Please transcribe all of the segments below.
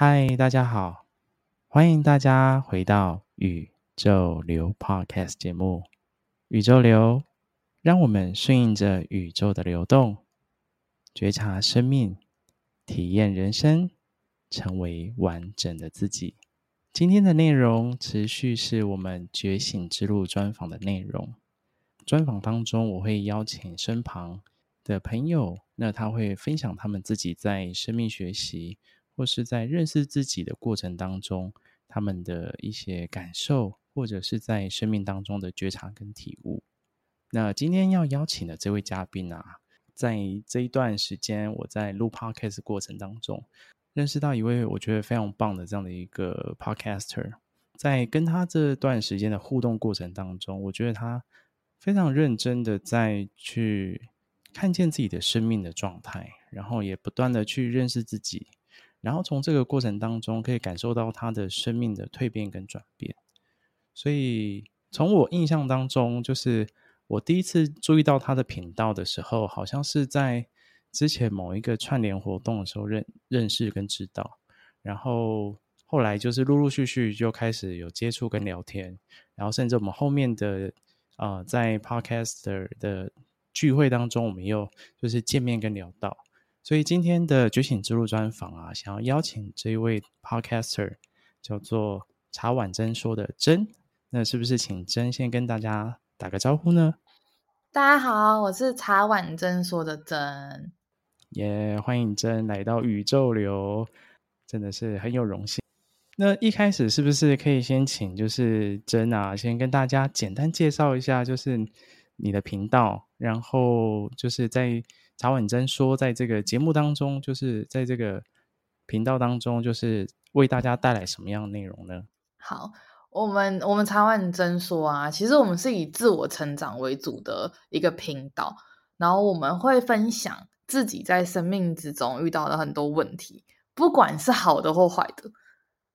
嗨，大家好，欢迎大家回到宇宙流 Podcast 节目。宇宙流，让我们顺应着宇宙的流动，觉察生命，体验人生，成为完整的自己。今天的内容持续是我们觉醒之路专访的内容。专访当中，我会邀请身旁的朋友，那他会分享他们自己在生命学习。或是在认识自己的过程当中，他们的一些感受，或者是在生命当中的觉察跟体悟。那今天要邀请的这位嘉宾啊，在这一段时间我在录 podcast 过程当中，认识到一位我觉得非常棒的这样的一个 podcaster，在跟他这段时间的互动过程当中，我觉得他非常认真的在去看见自己的生命的状态，然后也不断的去认识自己。然后从这个过程当中，可以感受到他的生命的蜕变跟转变。所以从我印象当中，就是我第一次注意到他的频道的时候，好像是在之前某一个串联活动的时候认认识跟知道。然后后来就是陆陆续续就开始有接触跟聊天，然后甚至我们后面的呃在 Podcaster 的聚会当中，我们又就是见面跟聊到。所以今天的觉醒之路专访啊，想要邀请这一位 podcaster 叫做茶碗珍说的珍，那是不是请珍先跟大家打个招呼呢？大家好，我是茶碗珍说的珍，耶，yeah, 欢迎珍来到宇宙流，真的是很有荣幸。那一开始是不是可以先请就是珍啊，先跟大家简单介绍一下，就是你的频道，然后就是在。茶碗蒸说，在这个节目当中，就是在这个频道当中，就是为大家带来什么样的内容呢？好，我们我们茶碗蒸说啊，其实我们是以自我成长为主的一个频道，然后我们会分享自己在生命之中遇到的很多问题，不管是好的或坏的，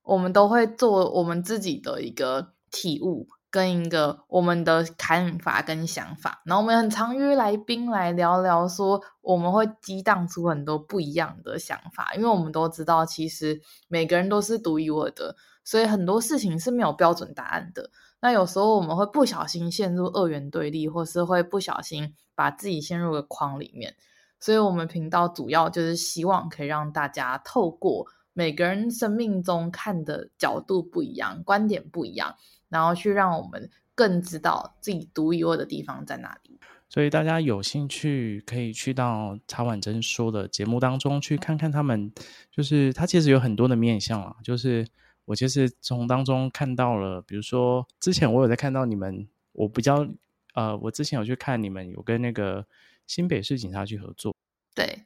我们都会做我们自己的一个体悟。跟一个我们的看法跟想法，然后我们很常约来宾来聊聊，说我们会激荡出很多不一样的想法，因为我们都知道，其实每个人都是独一无二的，所以很多事情是没有标准答案的。那有时候我们会不小心陷入二元对立，或是会不小心把自己陷入个框里面。所以，我们频道主要就是希望可以让大家透过每个人生命中看的角度不一样，观点不一样。然后去让我们更知道自己独一无二的地方在哪里。所以大家有兴趣可以去到茶婉珍说的节目当中去看看他们，就是他其实有很多的面向啊。就是我其实从当中看到了，比如说之前我有在看到你们，我比较呃，我之前有去看你们有跟那个新北市警察局合作，对。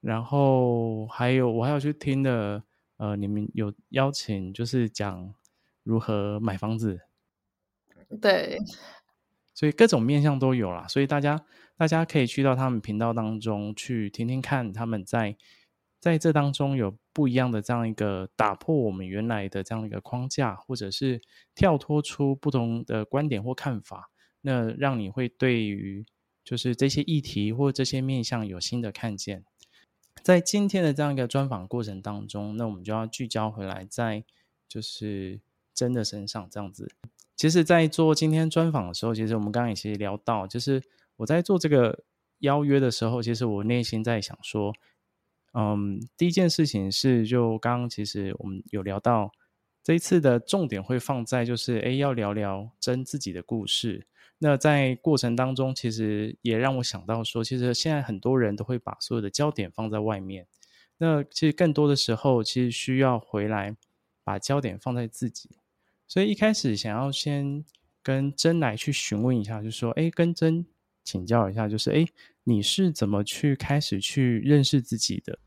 然后还有我还有去听的，呃，你们有邀请就是讲。如何买房子？对，所以各种面向都有啦。所以大家大家可以去到他们频道当中去听听看，他们在在这当中有不一样的这样一个打破我们原来的这样一个框架，或者是跳脱出不同的观点或看法，那让你会对于就是这些议题或这些面向有新的看见。在今天的这样一个专访过程当中，那我们就要聚焦回来，在就是。真的身上这样子，其实，在做今天专访的时候，其实我们刚刚也其实聊到，就是我在做这个邀约的时候，其实我内心在想说，嗯，第一件事情是，就刚刚其实我们有聊到，这一次的重点会放在就是，哎，要聊聊真自己的故事。那在过程当中，其实也让我想到说，其实现在很多人都会把所有的焦点放在外面，那其实更多的时候，其实需要回来把焦点放在自己。所以一开始想要先跟真来去询问一下，就是说，哎，跟真请教一下，就是，哎，你是怎么去开始去认识自己的？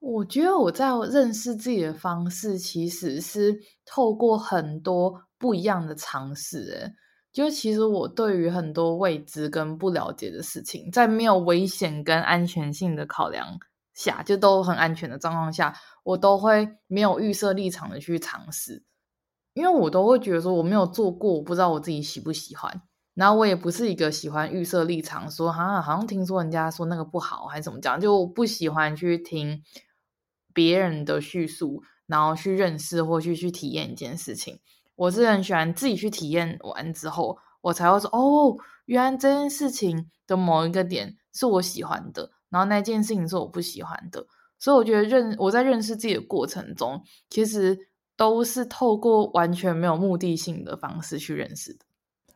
我觉得我在认识自己的方式，其实是透过很多不一样的尝试。哎，就其实我对于很多未知跟不了解的事情，在没有危险跟安全性的考量下，就都很安全的状况下，我都会没有预设立场的去尝试。因为我都会觉得说我没有做过，我不知道我自己喜不喜欢。然后我也不是一个喜欢预设立场说，哈，好像听说人家说那个不好，还是怎么讲，就不喜欢去听别人的叙述，然后去认识或去去体验一件事情。我是很喜欢自己去体验完之后，我才会说哦，原来这件事情的某一个点是我喜欢的，然后那件事情是我不喜欢的。所以我觉得认我在认识自己的过程中，其实都是透过完全没有目的性的方式去认识的。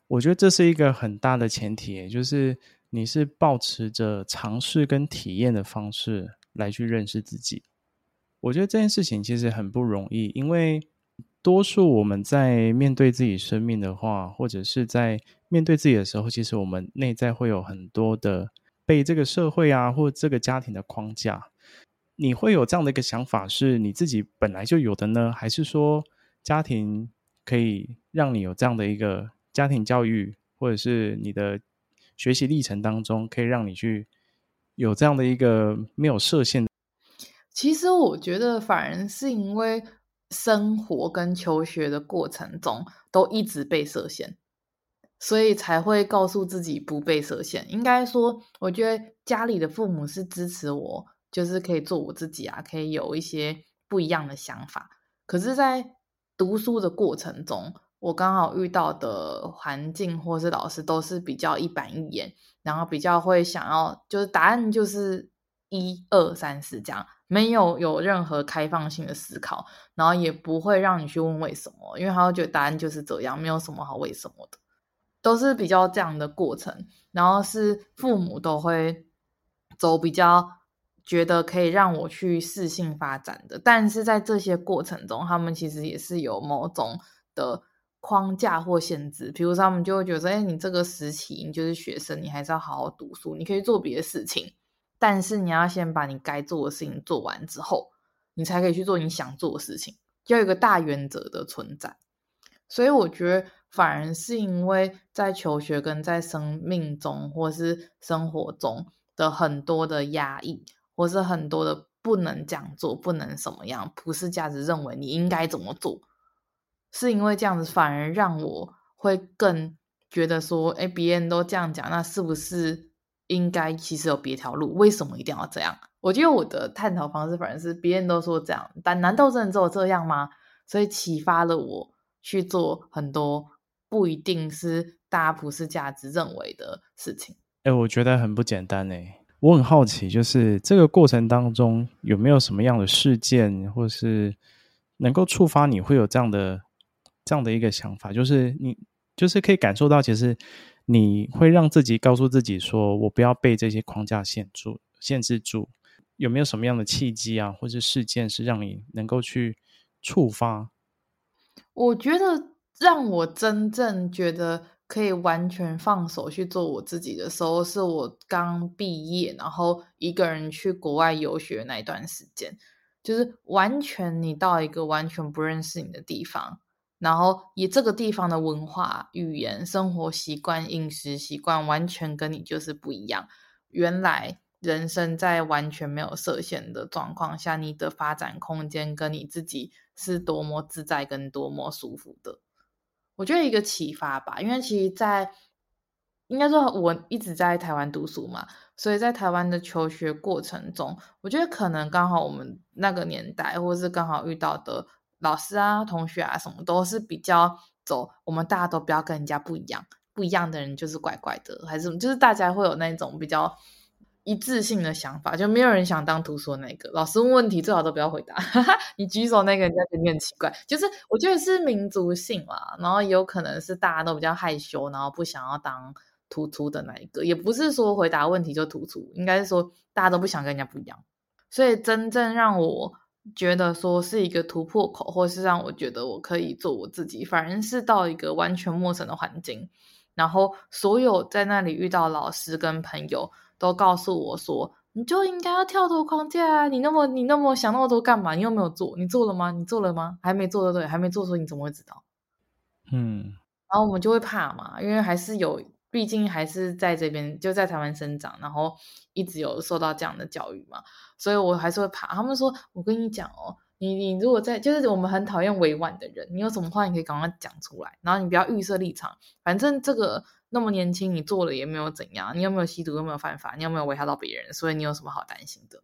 我觉得这是一个很大的前提，也就是你是抱持着尝试跟体验的方式来去认识自己。我觉得这件事情其实很不容易，因为多数我们在面对自己生命的话，或者是在面对自己的时候，其实我们内在会有很多的被这个社会啊，或这个家庭的框架。你会有这样的一个想法，是你自己本来就有的呢？还是说家庭可以让你有这样的一个家庭教育，或者是你的学习历程当中，可以让你去有这样的一个没有设限？其实我觉得，反而是因为生活跟求学的过程中都一直被设限，所以才会告诉自己不被设限。应该说，我觉得家里的父母是支持我。就是可以做我自己啊，可以有一些不一样的想法。可是，在读书的过程中，我刚好遇到的环境或是老师都是比较一板一眼，然后比较会想要，就是答案就是一二三四这样，没有有任何开放性的思考，然后也不会让你去问为什么，因为他会觉得答案就是这样，没有什么好为什么的，都是比较这样的过程。然后是父母都会走比较。觉得可以让我去适性发展的，但是在这些过程中，他们其实也是有某种的框架或限制。比如说，他们就会觉得，哎，你这个时期你就是学生，你还是要好好读书，你可以做别的事情，但是你要先把你该做的事情做完之后，你才可以去做你想做的事情，要有一个大原则的存在。所以我觉得，反而是因为在求学跟在生命中或是生活中的很多的压抑。或是很多的不能这样做，不能什么样，普世价值认为你应该怎么做，是因为这样子反而让我会更觉得说，哎，别人都这样讲，那是不是应该其实有别条路？为什么一定要这样？我觉得我的探讨方式反而是别人都说这样，但难道真的只有这样吗？所以启发了我去做很多不一定是大家普世价值认为的事情。哎，我觉得很不简单哎。我很好奇，就是这个过程当中有没有什么样的事件，或是能够触发你会有这样的这样的一个想法，就是你就是可以感受到，其实你会让自己告诉自己说，我不要被这些框架限住、限制住。有没有什么样的契机啊，或是事件是让你能够去触发？我觉得让我真正觉得。可以完全放手去做我自己的时候，是我刚毕业，然后一个人去国外游学那一段时间，就是完全你到一个完全不认识你的地方，然后以这个地方的文化、语言、生活习惯、饮食习惯完全跟你就是不一样。原来人生在完全没有设限的状况下，你的发展空间跟你自己是多么自在跟多么舒服的。我觉得一个启发吧，因为其实在，应该说我一直在台湾读书嘛，所以在台湾的求学过程中，我觉得可能刚好我们那个年代，或是刚好遇到的老师啊、同学啊，什么都是比较走，我们大家都不要跟人家不一样，不一样的人就是怪怪的，还是就是大家会有那种比较。一致性的想法，就没有人想当图说那个老师问问题最好都不要回答，你举手那个人家觉得你很奇怪。就是我觉得是民族性嘛，然后有可能是大家都比较害羞，然后不想要当突出的那一个，也不是说回答问题就突出，应该是说大家都不想跟人家不一样。所以真正让我觉得说是一个突破口，或是让我觉得我可以做我自己，反而是到一个完全陌生的环境，然后所有在那里遇到老师跟朋友。都告诉我说，你就应该要跳脱框架啊！你那么你那么想那么多干嘛？你又没有做，你做了吗？你做了吗？还没做的对，还没做，所以你怎么会知道？嗯，然后我们就会怕嘛，因为还是有，毕竟还是在这边就在台湾生长，然后一直有受到这样的教育嘛，所以我还是会怕。他们说，我跟你讲哦，你你如果在，就是我们很讨厌委婉的人，你有什么话你可以赶快讲出来，然后你不要预设立场，反正这个。那么年轻，你做了也没有怎样，你有没有吸毒，有没有犯法，你有没有危害到别人，所以你有什么好担心的？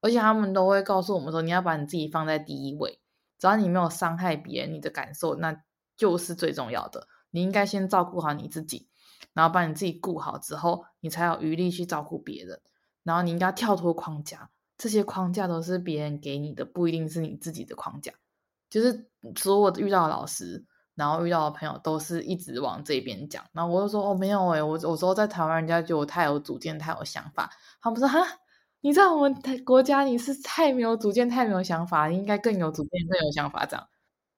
而且他们都会告诉我们说，你要把你自己放在第一位，只要你没有伤害别人，你的感受那就是最重要的。你应该先照顾好你自己，然后把你自己顾好之后，你才有余力去照顾别人。然后你应该跳脱框架，这些框架都是别人给你的，不一定是你自己的框架。就是所有遇到的老师，然后遇到的朋友，都是一直往这边讲。然后我就说哦，没有诶，我我说在台湾，人家觉得我太有主见，太有想法。他们说哈，你在我们国家你是太没有主见，太没有想法，你应该更有主见，更有想法。这样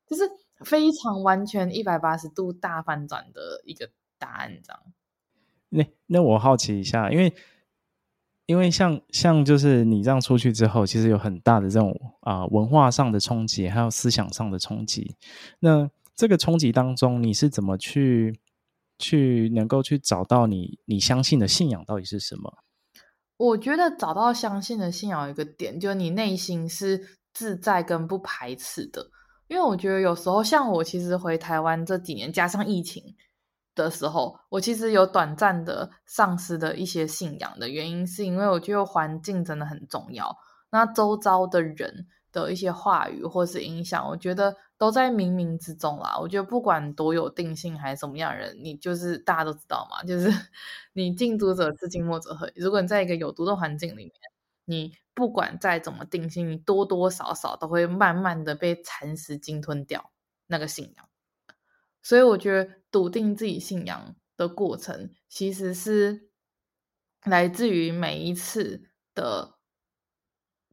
就是非常完全一百八十度大反转的一个答案。这样。那那我好奇一下，因为。因为像像就是你这样出去之后，其实有很大的这种啊、文化上的冲击，还有思想上的冲击。那这个冲击当中，你是怎么去去能够去找到你你相信的信仰到底是什么？我觉得找到相信的信仰有一个点，就是你内心是自在跟不排斥的。因为我觉得有时候像我其实回台湾这几年，加上疫情。的时候，我其实有短暂的丧失的一些信仰的原因，是因为我觉得环境真的很重要。那周遭的人的一些话语或是影响，我觉得都在冥冥之中啦。我觉得不管多有定性还是什么样人，你就是大家都知道嘛，就是 你近朱者赤，近墨者黑。如果你在一个有毒的环境里面，你不管再怎么定性，你多多少少都会慢慢的被蚕食、鲸吞掉那个信仰。所以我觉得笃定自己信仰的过程，其实是来自于每一次的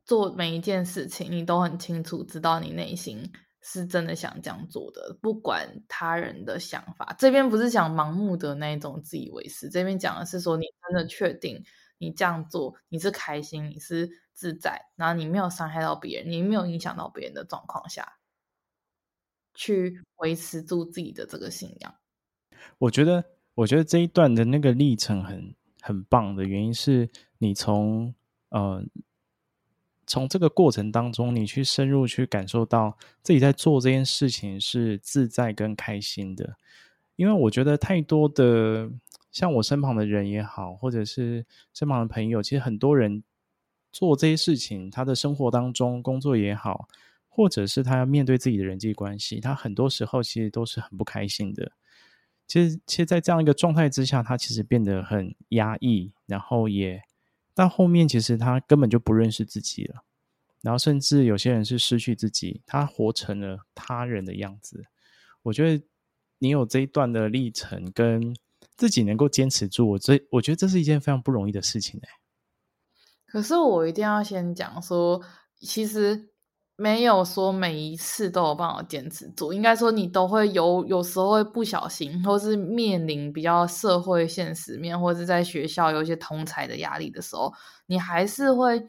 做每一件事情，你都很清楚知道你内心是真的想这样做的，不管他人的想法。这边不是讲盲目的那一种自以为是，这边讲的是说你真的确定你这样做你是开心，你是自在，然后你没有伤害到别人，你没有影响到别人的状况下。去维持住自己的这个信仰，我觉得，我觉得这一段的那个历程很很棒的原因是你从呃从这个过程当中，你去深入去感受到自己在做这件事情是自在跟开心的。因为我觉得太多的像我身旁的人也好，或者是身旁的朋友，其实很多人做这些事情，他的生活当中工作也好。或者是他要面对自己的人际关系，他很多时候其实都是很不开心的。其实，其实，在这样一个状态之下，他其实变得很压抑，然后也到后面，其实他根本就不认识自己了。然后，甚至有些人是失去自己，他活成了他人的样子。我觉得你有这一段的历程，跟自己能够坚持住，我这我觉得这是一件非常不容易的事情哎。可是，我一定要先讲说，其实。没有说每一次都有办法坚持住，应该说你都会有，有时候会不小心，或是面临比较社会现实面，或是在学校有一些同侪的压力的时候，你还是会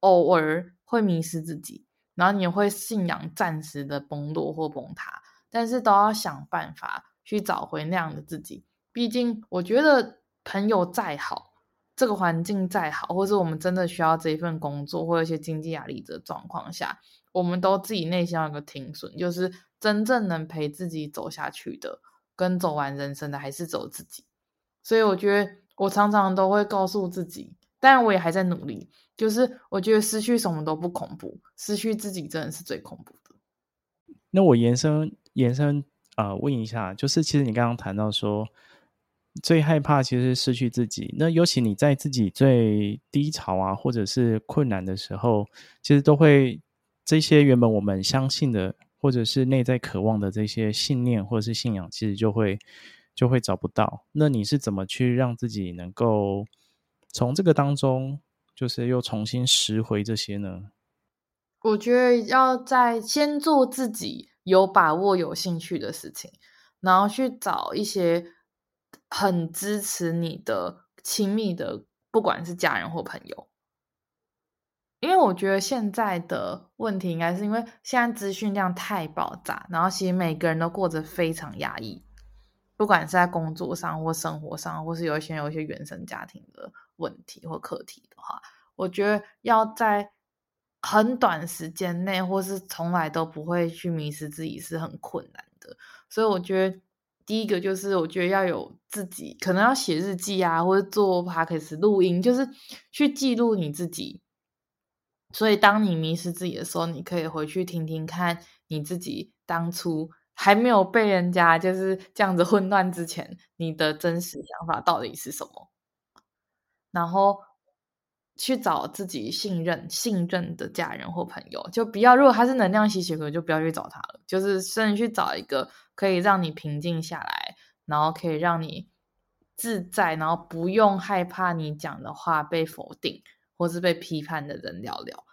偶尔会迷失自己，然后你会信仰暂时的崩落或崩塌，但是都要想办法去找回那样的自己。毕竟我觉得朋友再好。这个环境再好，或是我们真的需要这一份工作，或者一些经济压力的状况下，我们都自己内心有个停损，就是真正能陪自己走下去的，跟走完人生的，还是走自己。所以我觉得，我常常都会告诉自己，但我也还在努力。就是我觉得失去什么都不恐怖，失去自己真的是最恐怖的。那我延伸延伸啊、呃，问一下，就是其实你刚刚谈到说。最害怕其实是失去自己。那尤其你在自己最低潮啊，或者是困难的时候，其实都会这些原本我们相信的，或者是内在渴望的这些信念或者是信仰，其实就会就会找不到。那你是怎么去让自己能够从这个当中，就是又重新拾回这些呢？我觉得要在先做自己有把握、有兴趣的事情，然后去找一些。很支持你的亲密的，不管是家人或朋友，因为我觉得现在的问题应该是因为现在资讯量太爆炸，然后其实每个人都过着非常压抑，不管是在工作上或生活上，或是有一些有一些原生家庭的问题或课题的话，我觉得要在很短时间内，或是从来都不会去迷失自己是很困难的，所以我觉得。第一个就是，我觉得要有自己，可能要写日记啊，或者做 podcast 录音，就是去记录你自己所以当你迷失自己的时候，你可以回去听听看你自己当初还没有被人家就是这样子混乱之前，你的真实想法到底是什么，然后。去找自己信任、信任的家人或朋友，就不要。如果他是能量吸血鬼，就不要去找他了。就是甚至去找一个可以让你平静下来，然后可以让你自在，然后不用害怕你讲的话被否定或是被批判的人聊聊。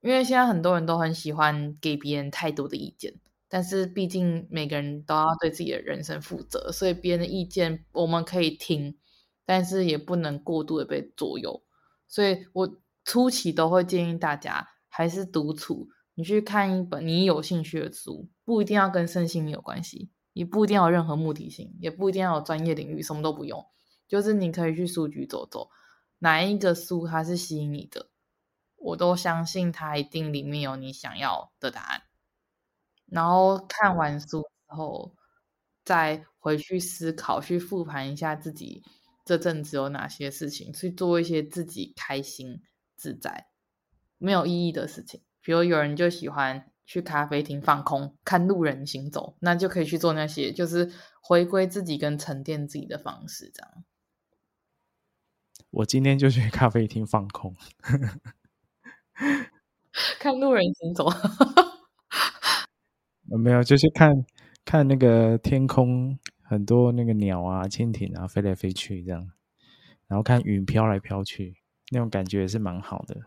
因为现在很多人都很喜欢给别人太多的意见，但是毕竟每个人都要对自己的人生负责，所以别人的意见我们可以听，但是也不能过度的被左右。所以我初期都会建议大家还是独处，你去看一本你有兴趣的书，不一定要跟身心灵有关系，也不一定要有任何目的性，也不一定要有专业领域，什么都不用，就是你可以去书局走走，哪一个书它是吸引你的，我都相信它一定里面有你想要的答案。然后看完书之后，再回去思考，去复盘一下自己。这阵子有哪些事情去做一些自己开心自在、没有意义的事情？比如有人就喜欢去咖啡厅放空，看路人行走，那就可以去做那些，就是回归自己跟沉淀自己的方式。这样，我今天就去咖啡厅放空，看路人行走。没有，就是看看那个天空。很多那个鸟啊、蜻蜓啊飞来飞去这样，然后看云飘来飘去，那种感觉也是蛮好的。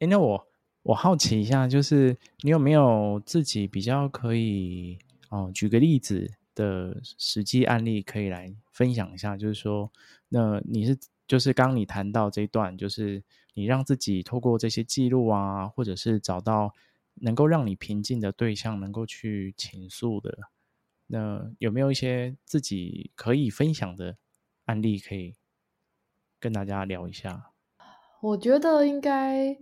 诶，那我我好奇一下，就是你有没有自己比较可以哦，举个例子的实际案例可以来分享一下？就是说，那你是就是刚你谈到这一段，就是你让自己透过这些记录啊，或者是找到能够让你平静的对象，能够去倾诉的。那有没有一些自己可以分享的案例可以跟大家聊一下？我觉得应该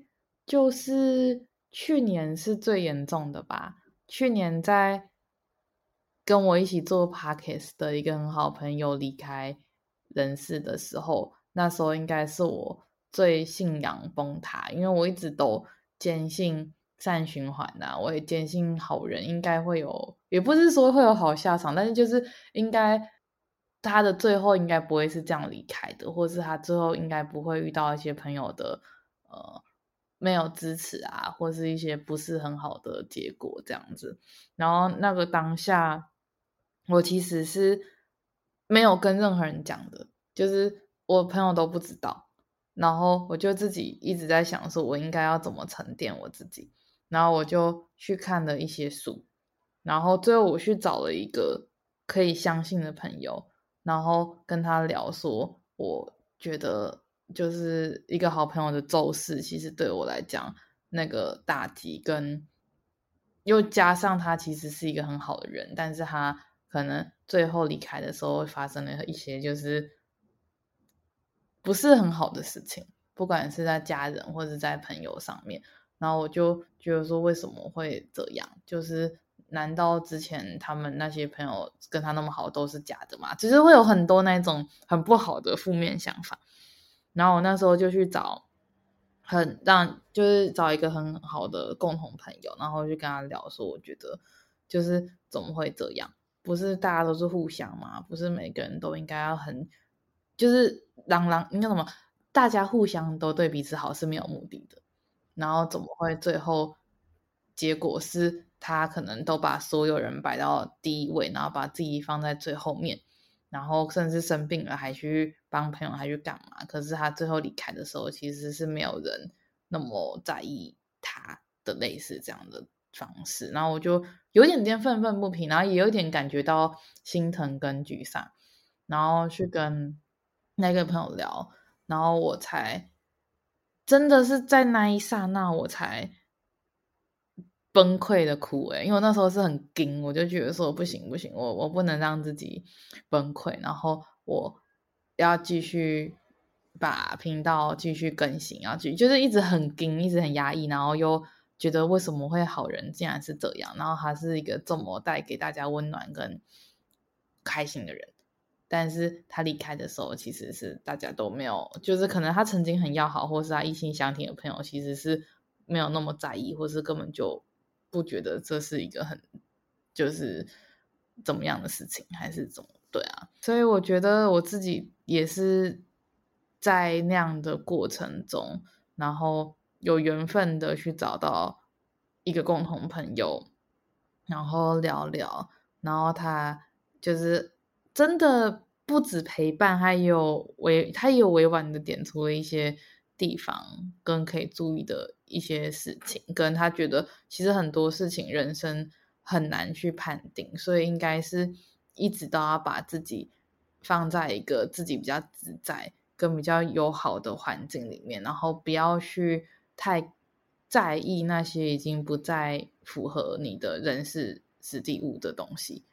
就是去年是最严重的吧。去年在跟我一起做 Podcast 的一个很好朋友离开人世的时候，那时候应该是我最信仰崩塌，因为我一直都坚信。善循环呐、我也坚信好人应该会有，也不是说会有好下场，但是就是应该他的最后应该不会是这样离开的，或是他最后应该不会遇到一些朋友的呃没有支持啊，或是一些不是很好的结果这样子。然后那个当下，我其实是没有跟任何人讲的，就是我朋友都不知道，然后我就自己一直在想说，我应该要怎么沉淀我自己。然后我就去看了一些书，然后最后我去找了一个可以相信的朋友，然后跟他聊说，我觉得就是一个好朋友的骤逝，其实对我来讲那个打击跟又加上他其实是一个很好的人，但是他可能最后离开的时候会发生了一些就是不是很好的事情，不管是在家人或者在朋友上面。然后我就觉得说，为什么会这样？就是难道之前他们那些朋友跟他那么好都是假的吗？其实会有很多那种很不好的负面想法。然后我那时候就去找很让，就是找一个很好的共同朋友，然后就跟他聊说，我觉得就是怎么会这样？不是大家都是互相吗？不是每个人都应该要很，就是让让应该什么？大家互相都对彼此好是没有目的的。然后怎么会最后结果是他可能都把所有人摆到第一位，然后把自己放在最后面，然后甚至生病了还去帮朋友还去干嘛？可是他最后离开的时候，其实是没有人那么在意他的类似这样的方式。然后我就有点点愤愤不平，然后也有点感觉到心疼跟沮丧，然后去跟那个朋友聊，然后我才。真的是在那一刹那，我才崩溃的哭诶，因为那时候是很惊，我就觉得说不行不行，我我不能让自己崩溃，然后我要继续把频道继续更新，然后就就是一直很惊，一直很压抑，然后又觉得为什么会好人竟然是这样，然后他是一个这么带给大家温暖跟开心的人。但是他离开的时候，其实是大家都没有，就是可能他曾经很要好，或是他一心相挺的朋友，其实是没有那么在意，或是根本就不觉得这是一个很就是怎么样的事情，还是怎么？对啊，所以我觉得我自己也是在那样的过程中，然后有缘分的去找到一个共同朋友，然后聊聊，然后他就是真的不止陪伴，还有委他也有委婉的点出了一些地方跟可以注意的一些事情，跟他觉得其实很多事情人生很难去判定，所以应该是。一直都要把自己放在一个自己比较自在、跟比较友好的环境里面，然后不要去太在意那些已经不再符合你的人事时地物的东西，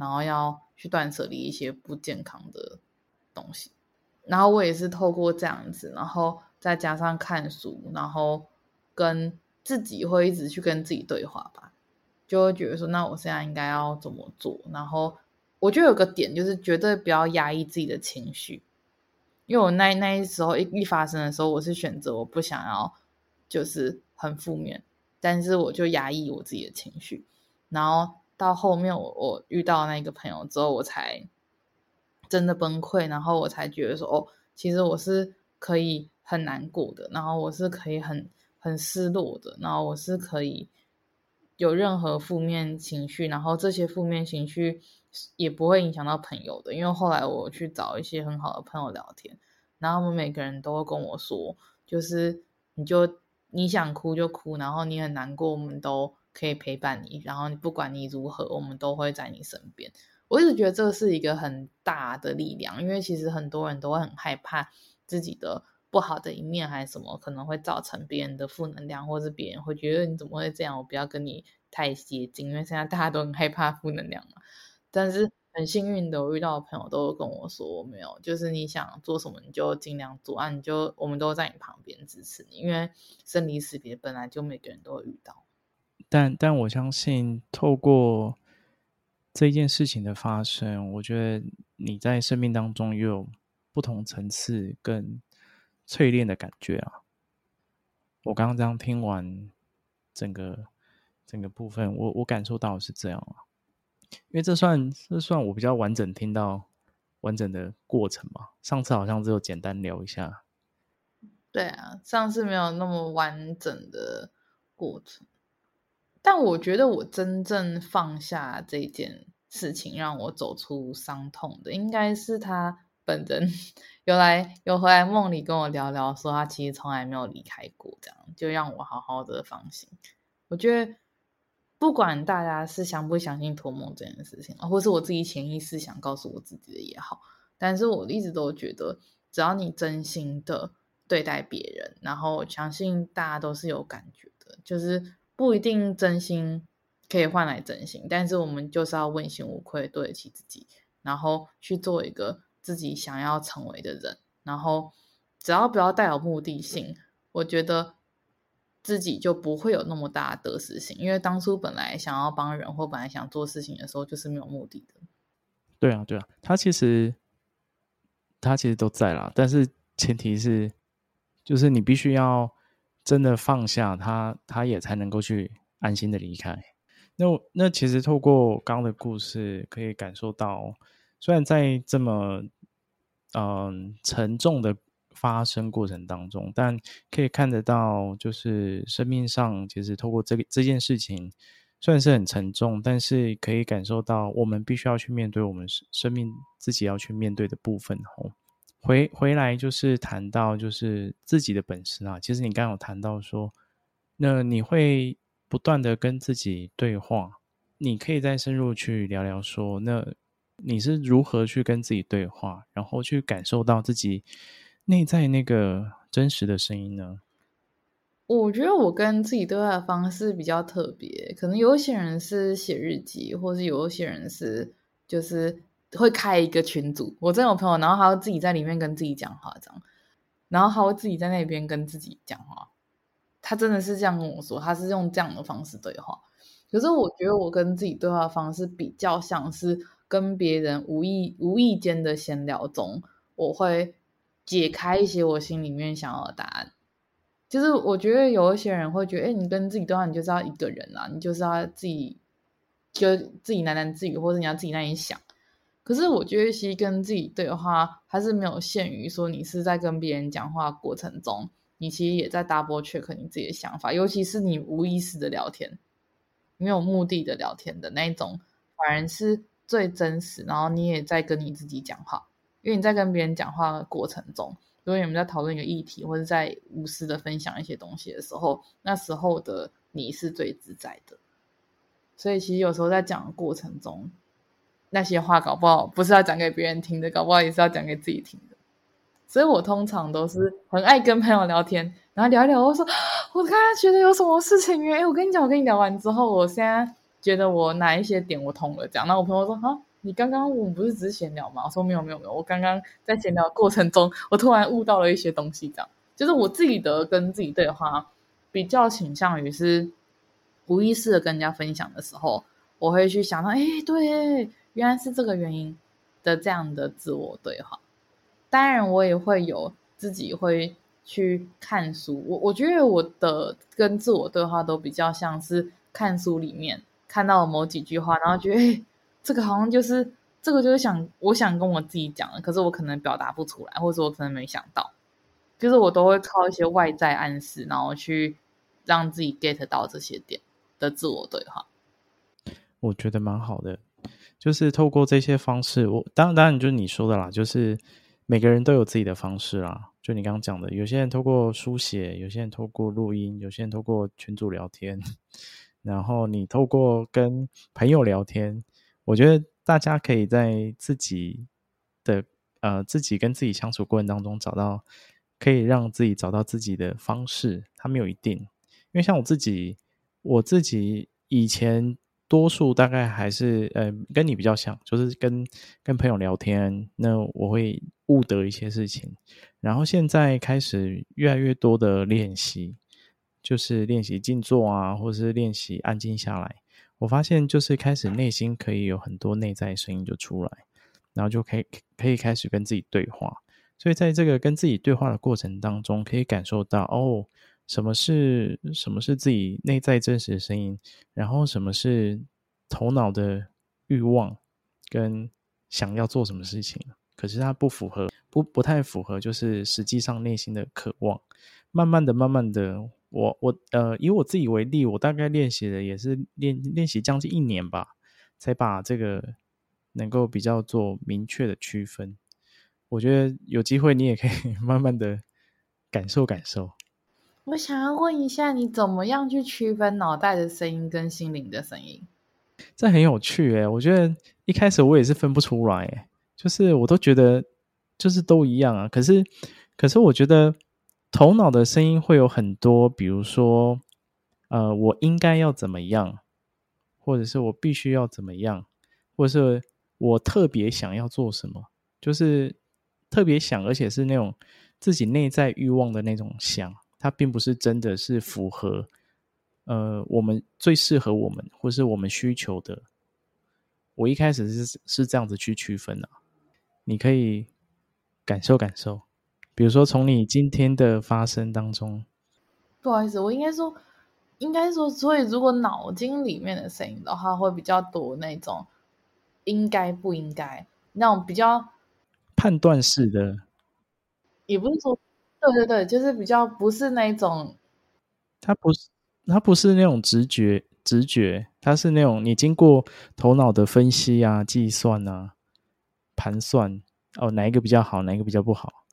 然后要去断舍离一些不健康的东西。然后我也是透过这样子，然后再加上看书，然后跟自己会一直去跟自己对话吧，就会觉得说，那我现在应该要怎么做？然后。我觉得有个点就是绝对不要压抑自己的情绪，因为我那那时候一一发生的时候，我是选择我不想要，就是很负面，但是我就压抑我自己的情绪，然后到后面我我遇到那个朋友之后，我才真的崩溃，然后我才觉得说哦，其实我是可以很难过的，然后我是可以很很失落的，然后我是可以有任何负面情绪，然后这些负面情绪。也不会影响到朋友的，因为后来我去找一些很好的朋友聊天，然后他们每个人都会跟我说，就是你就你想哭就哭，然后你很难过，我们都可以陪伴你，然后你不管你如何，我们都会在你身边。我一直觉得这是一个很大的力量，因为其实很多人都会很害怕自己的不好的一面还是什么，可能会造成别人的负能量，或是别人会觉得你怎么会这样，我不要跟你太接近，因为现在大家都很害怕负能量嘛。但是很幸运的，我遇到的朋友都跟我说，我没有，就是你想做什么，你就尽量做啊，你就我们都在你旁边支持你，因为生离死别本来就每个人都会遇到。但但我相信，透过这件事情的发生，我觉得你在生命当中又有不同层次更淬炼的感觉啊。我刚刚这样听完整个整个部分，我我感受到是这样啊。因为这算这算我比较完整听到完整的过程嘛，上次好像只有简单聊一下。对啊，上次没有那么完整的过程。但我觉得我真正放下这件事情，让我走出伤痛的，应该是他本人有来有回来梦里跟我聊聊，说他其实从来没有离开过，这样就让我好好的放心。我觉得。不管大家是相不相信托梦这件事情，或是我自己潜意识想告诉我自己的也好，但是我一直都觉得，只要你真心的对待别人，然后我相信大家都是有感觉的，就是不一定真心可以换来真心，但是我们就是要问心无愧，对得起自己，然后去做一个自己想要成为的人，然后只要不要带有目的性，我觉得。自己就不会有那么大的得失心，因为当初本来想要帮人或本来想做事情的时候，就是没有目的的。对啊，对啊，他其实他其实都在啦，但是前提是，就是你必须要真的放下他，他也才能够去安心的离开。那那其实透过刚刚的故事，可以感受到，虽然在这么嗯、沉重的。发生过程当中，但可以看得到，就是生命上其实透过这个这件事情，虽然是很沉重，但是可以感受到我们必须要去面对我们生命自己要去面对的部分。吼，回回来就是谈到就是自己的本事啊。其实你刚刚有谈到说，那你会不断的跟自己对话，你可以再深入去聊聊说，那你是如何去跟自己对话，然后去感受到自己。内在那个真实的声音呢？我觉得我跟自己对话的方式比较特别，可能有些人是写日记，或是有些人是就是会开一个群组。我真有朋友，然后他会自己在里面跟自己讲话，这样，然后他会自己在那边跟自己讲话。他真的是这样跟我说，他是用这样的方式对话。可是我觉得我跟自己对话的方式比较像是跟别人无意无意间的闲聊中，我会。解开一些我心里面想要的答案，就是我觉得有一些人会觉得，哎，你跟自己对话，你就是要一个人啊，你就是要自己就自己喃喃自语，或者你要自己那里想。可是我觉得，其实跟自己对话还是没有限于说你是在跟别人讲话过程中，你其实也在 double check 你自己的想法，尤其是你无意识的聊天，没有目的的聊天的那一种，反而是最真实。然后你也在跟你自己讲话，因为你在跟别人讲话的过程中，如果你们在讨论一个议题，或者在无私的分享一些东西的时候，那时候的你是最自在的。所以其实有时候在讲的过程中，那些话搞不好不是要讲给别人听的，搞不好也是要讲给自己听的。所以我通常都是很爱跟朋友聊天，然后聊一聊，我说我刚刚觉得有什么事情，哎，我跟你讲，我跟你聊完之后，我现在觉得我哪一些点我通了，讲。那我朋友说，哈，你刚刚我们不是只是闲聊吗？我说没有没有没有，我刚刚在闲聊的过程中，我突然悟到了一些东西，这样就是我自己的跟自己对话，比较倾向于是无意识的跟人家分享的时候，我会去想到，哎，对。原来是这个原因的这样的自我对话，当然我也会有自己会去看书。我我觉得我的跟自我对话都比较像是看书里面看到了某几句话，然后觉得诶这个好像就是这个就是想我想跟我自己讲的，可是我可能表达不出来，或者我可能没想到，就是我都会靠一些外在暗示，然后去让自己 get 到这些点的自我对话。我觉得蛮好的。就是透过这些方式，我当然当然就是你说的啦，就是每个人都有自己的方式啦。就你刚刚讲的，有些人透过书写，有些人透过录音，有些人透过群组聊天，然后你透过跟朋友聊天，我觉得大家可以在自己的呃自己跟自己相处过程当中找到可以让自己找到自己的方式，它没有一定，因为像我自己，我自己以前。多数大概还是呃跟你比较像，就是跟跟朋友聊天，那我会悟得一些事情。然后现在开始越来越多的练习，就是练习静坐啊，或者是练习安静下来。我发现就是开始内心可以有很多内在声音就出来，然后就可以可以开始跟自己对话。所以在这个跟自己对话的过程当中，可以感受到哦。什么是什么是自己内在真实的声音？然后什么是头脑的欲望跟想要做什么事情？可是它不符合，不不太符合，就是实际上内心的渴望。慢慢的，慢慢的，我我呃，以我自己为例，我大概练习的也是练练习将近一年吧，才把这个能够比较做明确的区分。我觉得有机会你也可以 慢慢的感受感受。我想要问一下，你怎么样去区分脑袋的声音跟心灵的声音？这很有趣诶，我觉得一开始我也是分不出来诶，就是我都觉得就是都一样啊。可是，可是我觉得头脑的声音会有很多，比如说，呃，我应该要怎么样，或者是我必须要怎么样，或者是我特别想要做什么，就是特别想，而且是那种自己内在欲望的那种想。它并不是真的是符合，呃，我们最适合我们或是我们需求的。我一开始是是这样子去区分的，啊，你可以感受感受，比如说从你今天的发生当中。不好意思，我应该说，应该说，所以如果脑筋里面的声音的话，会比较多那种应该不应该那种比较判断式的，也不是说。对对对，就是比较不是那种，它不是它不是那种直觉直觉，它是那种你经过头脑的分析啊、计算啊、盘算哦，哪一个比较好，哪一个比较不好，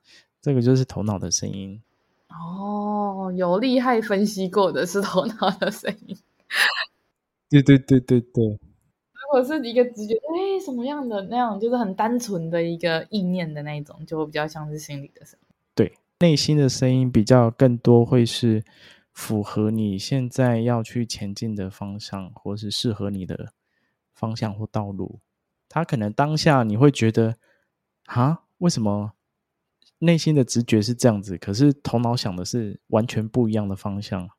这个就是头脑的声音。哦，有厉害分析过的是头脑的声音。对对对对对。如果是一个直觉，哎，什么样的那样，就是很单纯的一个意念的那一种，就会比较像是心理的声音。内心的声音比较更多会是符合你现在要去前进的方向，或是适合你的方向或道路。他可能当下你会觉得，啊，为什么内心的直觉是这样子，可是头脑想的是完全不一样的方向？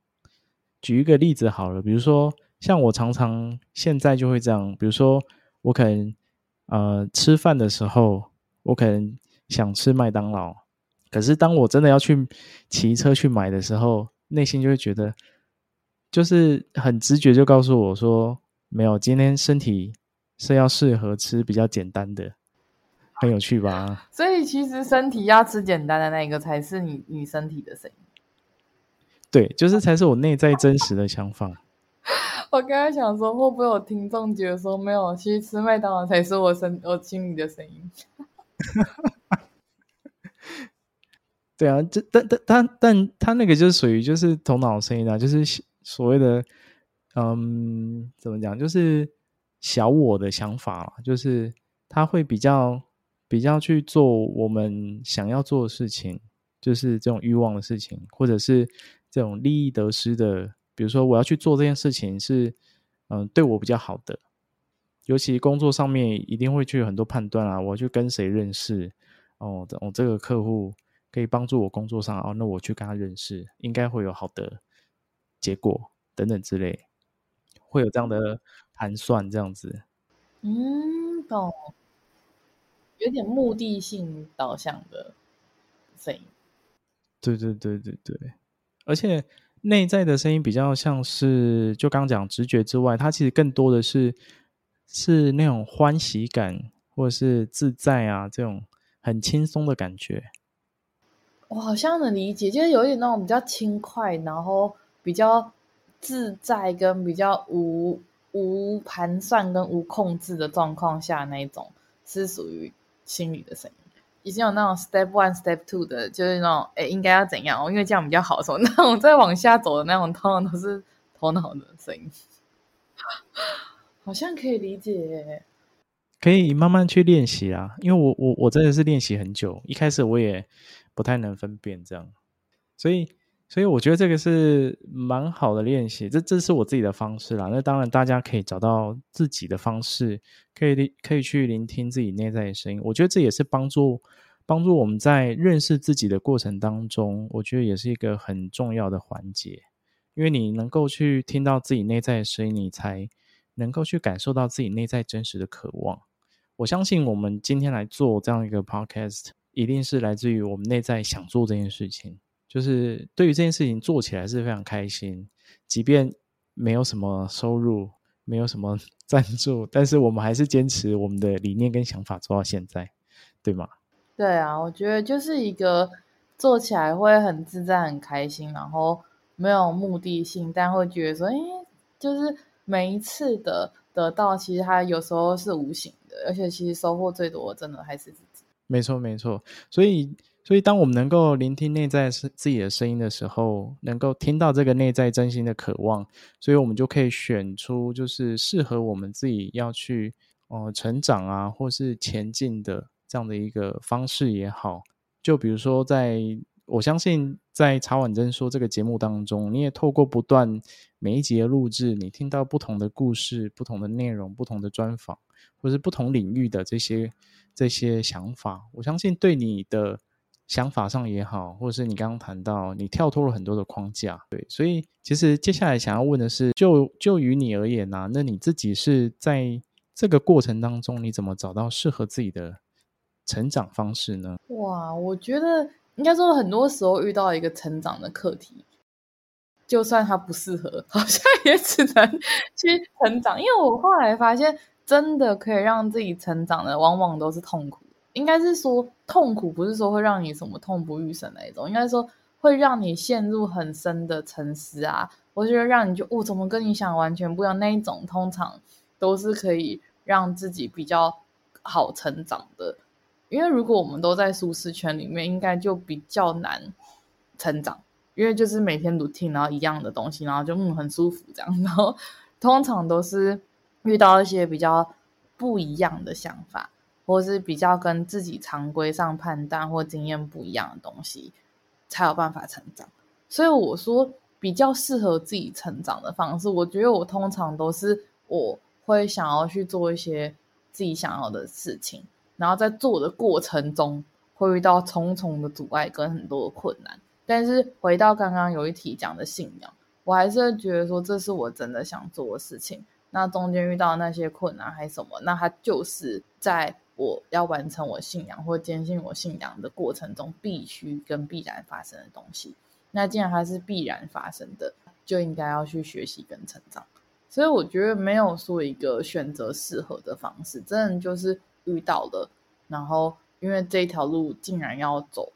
举一个例子好了，比如说像我常常现在就会这样，比如说我可能呃吃饭的时候，我可能想吃麦当劳。可是当我真的要去骑车去买的时候，内心就会觉得，就是很直觉就告诉我说，没有，今天身体是要适合吃比较简单的，很有趣吧？所以其实身体要吃简单的那个才是你你身体的声音。对，就是才是我内在真实的想法。我刚刚想说，会不会有听众觉得说，没有，其实吃麦当劳才是我身我心里的声音。对啊，这但但但但他那个就是属于就是头脑声音啊，就是所谓的嗯，怎么讲，就是小我的想法，就是他会比较比较去做我们想要做的事情，就是这种欲望的事情，或者是。这种利益得失的，比如说我要去做这件事情是，嗯，对我比较好的，尤其工作上面一定会去很多判断啊，我要去跟谁认识，哦，我这个客户可以帮助我工作上，哦，那我去跟他认识，应该会有好的结果等等之类，会有这样的盘算这样子。嗯，懂，有点目的性导向的声音。对对对对对。而且内在的声音比较像是，就刚讲直觉之外，它其实更多的是是那种欢喜感，或者是自在啊，这种很轻松的感觉。我好像能理解，就是有一点那种比较轻快，然后比较自在，跟比较无无盘算跟无控制的状况下，那一种是属于心里的声音。已经有那种 step one、step two 的，就是那种哎，应该要怎样？因为这样比较好说。那种再往下走的那种，通常都是头脑的声音，好像可以理解。可以慢慢去练习啊，因为我我我真的是练习很久，一开始我也不太能分辨这样，所以。所以我觉得这个是蛮好的练习，这这是我自己的方式啦。那当然，大家可以找到自己的方式，可以可以去聆听自己内在的声音。我觉得这也是帮助帮助我们在认识自己的过程当中，我觉得也是一个很重要的环节。因为你能够去听到自己内在的声音，你才能够去感受到自己内在真实的渴望。我相信我们今天来做这样一个 podcast，一定是来自于我们内在想做这件事情。就是对于这件事情做起来是非常开心，即便没有什么收入，没有什么 赞助，但是我们还是坚持我们的理念跟想法做到现在，对吗？对啊，我觉得就是一个做起来会很自在、很开心，然后没有目的性，但会觉得说，哎，就是每一次的得到，其实它有时候是无形的，而且其实收获最多真的还是。没错，没错，所以。所以，当我们能够聆听内在是自己的声音的时候，能够听到这个内在真心的渴望，所以我们就可以选出就是适合我们自己要去呃成长啊，或是前进的这样的一个方式也好。就比如说在，我相信在茶婉珍说这个节目当中，你也透过不断每一集的录制，你听到不同的故事、不同的内容、不同的专访，或是不同领域的这些这些想法，我相信对你的。想法上也好，或者是你刚刚谈到你跳脱了很多的框架，对，所以其实接下来想要问的是，就就于你而言呢、那你自己是在这个过程当中，你怎么找到适合自己的成长方式呢？哇，我觉得应该说很多时候遇到一个成长的课题，就算它不适合，好像也只能去成长，因为我后来发现，真的可以让自己成长的，往往都是痛苦。应该是说痛苦，不是说会让你什么痛不欲生那一种，应该说会让你陷入很深的沉思啊，我觉得让你就哦，怎么跟你想完全不一样那一种，通常都是可以让自己比较好成长的。因为如果我们都在舒适圈里面，应该就比较难成长，因为就是每天 routine，然后一样的东西，然后就嗯很舒服这样，然后通常都是遇到一些比较不一样的想法。或是比较跟自己常规上判断或经验不一样的东西，才有办法成长。所以我说比较适合自己成长的方式，我觉得我通常都是我会想要去做一些自己想要的事情，然后在做的过程中会遇到重重的阻碍跟很多的困难。但是回到刚刚有一题讲的信仰，我还是觉得说这是我真的想做的事情。那中间遇到那些困难还是什么，那它就是在。我要完成我信仰或坚信我信仰的过程中必须跟必然发生的东西。那既然它是必然发生的，就应该要去学习跟成长。所以我觉得没有说一个选择适合的方式，真的就是遇到了，然后因为这条路竟然要走，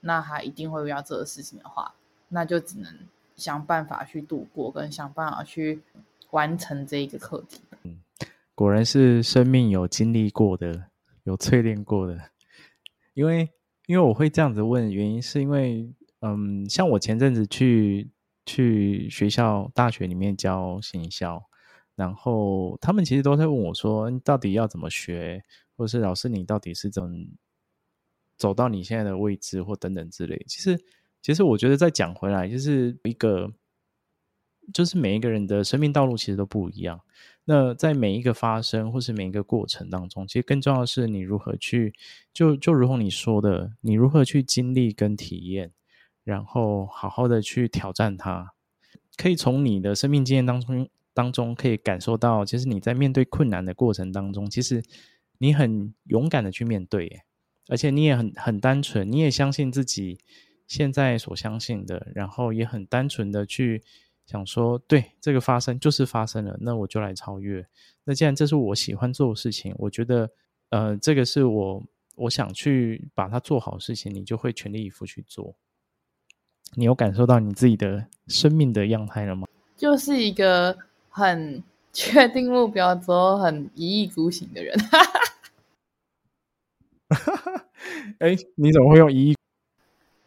那他一定会遇到这个事情的话，那就只能想办法去度过，跟想办法去完成这一个课题。嗯，果然是生命有经历过的，有淬炼过的。因为因为我会这样子问，原因是因为，嗯，像我前阵子去。去学校、大学里面教行销，然后他们其实都在问我说：“你到底要怎么学？或者是老师，你到底是怎么走到你现在的位置，或等等之类。”其实，其实我觉得再讲回来，就是一个，就是每一个人的生命道路其实都不一样。那在每一个发生或是每一个过程当中，其实更重要的是你如何去，就就如同你说的，你如何去经历跟体验。然后好好的去挑战它，可以从你的生命经验当中当中可以感受到，其实你在面对困难的过程当中，其实你很勇敢的去面对，而且你也很很单纯，你也相信自己现在所相信的，然后也很单纯的去想说，对，这个发生就是发生了，那我就来超越。那既然这是我喜欢做的事情，我觉得，呃，这个是我我想去把它做好的事情，你就会全力以赴去做。你有感受到你自己的生命的样态了吗？就是一个很确定目标之后很一意孤行的人。哎、欸，你怎么会用一意？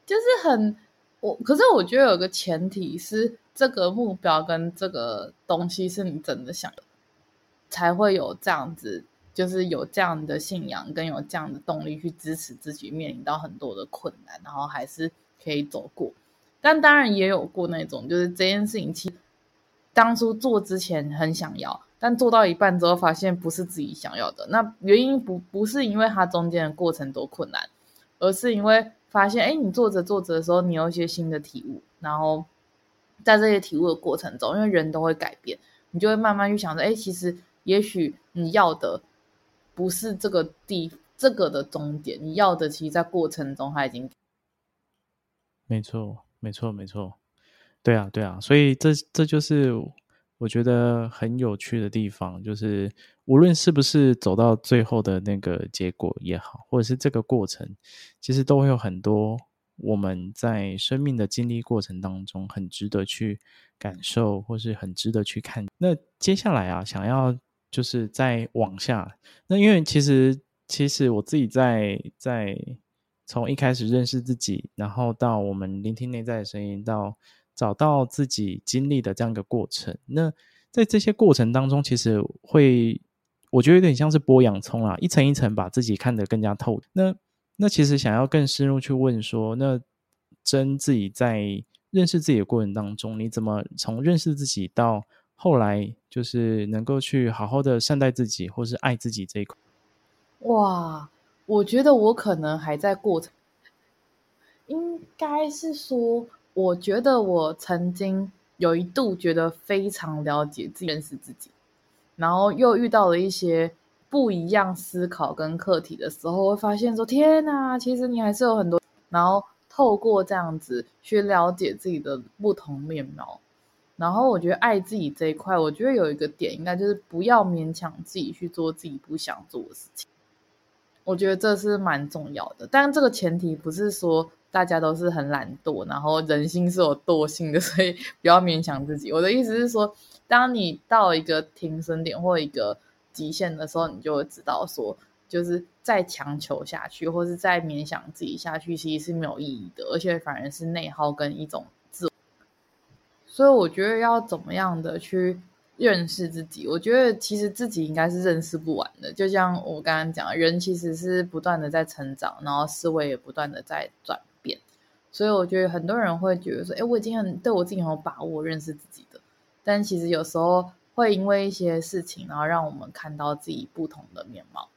就是很我，可是我觉得有个前提是，这个目标跟这个东西是你真的想，才会有这样子，就是有这样的信仰跟有这样的动力去支持自己面临到很多的困难，然后还是可以走过。但当然也有过那种，就是这件事情其实当初做之前很想要，但做到一半之后发现不是自己想要的。那原因不不是因为它中间的过程多困难，而是因为发现，哎，你做着做着的时候，你有一些新的体悟，然后在这些体悟的过程中，因为人都会改变，你就会慢慢去想着，哎，其实也许你要的不是这个地这个的终点，你要的其实在过程中它已经没错。没错，没错，对啊，对啊，所以这这就是我觉得很有趣的地方，就是无论是不是走到最后的那个结果也好，或者是这个过程，其实都会有很多我们在生命的经历过程当中很值得去感受，或是很值得去看。那接下来啊，想要就是再往下，那因为其实其实我自己在在。从一开始认识自己，然后到我们聆听内在的声音，到找到自己经历的这样一个过程。那在这些过程当中，其实会我觉得有点像是剥洋葱啊，一层一层把自己看得更加透。那那其实想要更深入去问说，那真自己在认识自己的过程当中，你怎么从认识自己到后来，就是能够去好好的善待自己，或是爱自己这一块？哇！我觉得我可能还在过程，应该是说，我觉得我曾经有一度觉得非常了解自己、认识自己，然后又遇到了一些不一样思考跟课题的时候，会发现说：天哪，其实你还是有很多。然后透过这样子去了解自己的不同面貌，然后我觉得爱自己这一块，我觉得有一个点，应该就是不要勉强自己去做自己不想做的事情。我觉得这是蛮重要的，但这个前提不是说大家都是很懒惰，然后人心是有惰性的，所以不要勉强自己。我的意思是说，当你到一个停损点或一个极限的时候，你就会知道说，就是再强求下去，或是再勉强自己下去，其实是没有意义的，而且反而是内耗跟一种自。所以我觉得要怎么样的去。认识自己，我觉得其实自己应该是认识不完的。就像我刚刚讲，人其实是不断的在成长，然后思维也不断的在转。所以我觉得很多人会觉得说：“哎，我已经很对我自己很有把握，认识自己的。”但其实有时候会因为一些事情，然后让我们看到自己不同的面貌。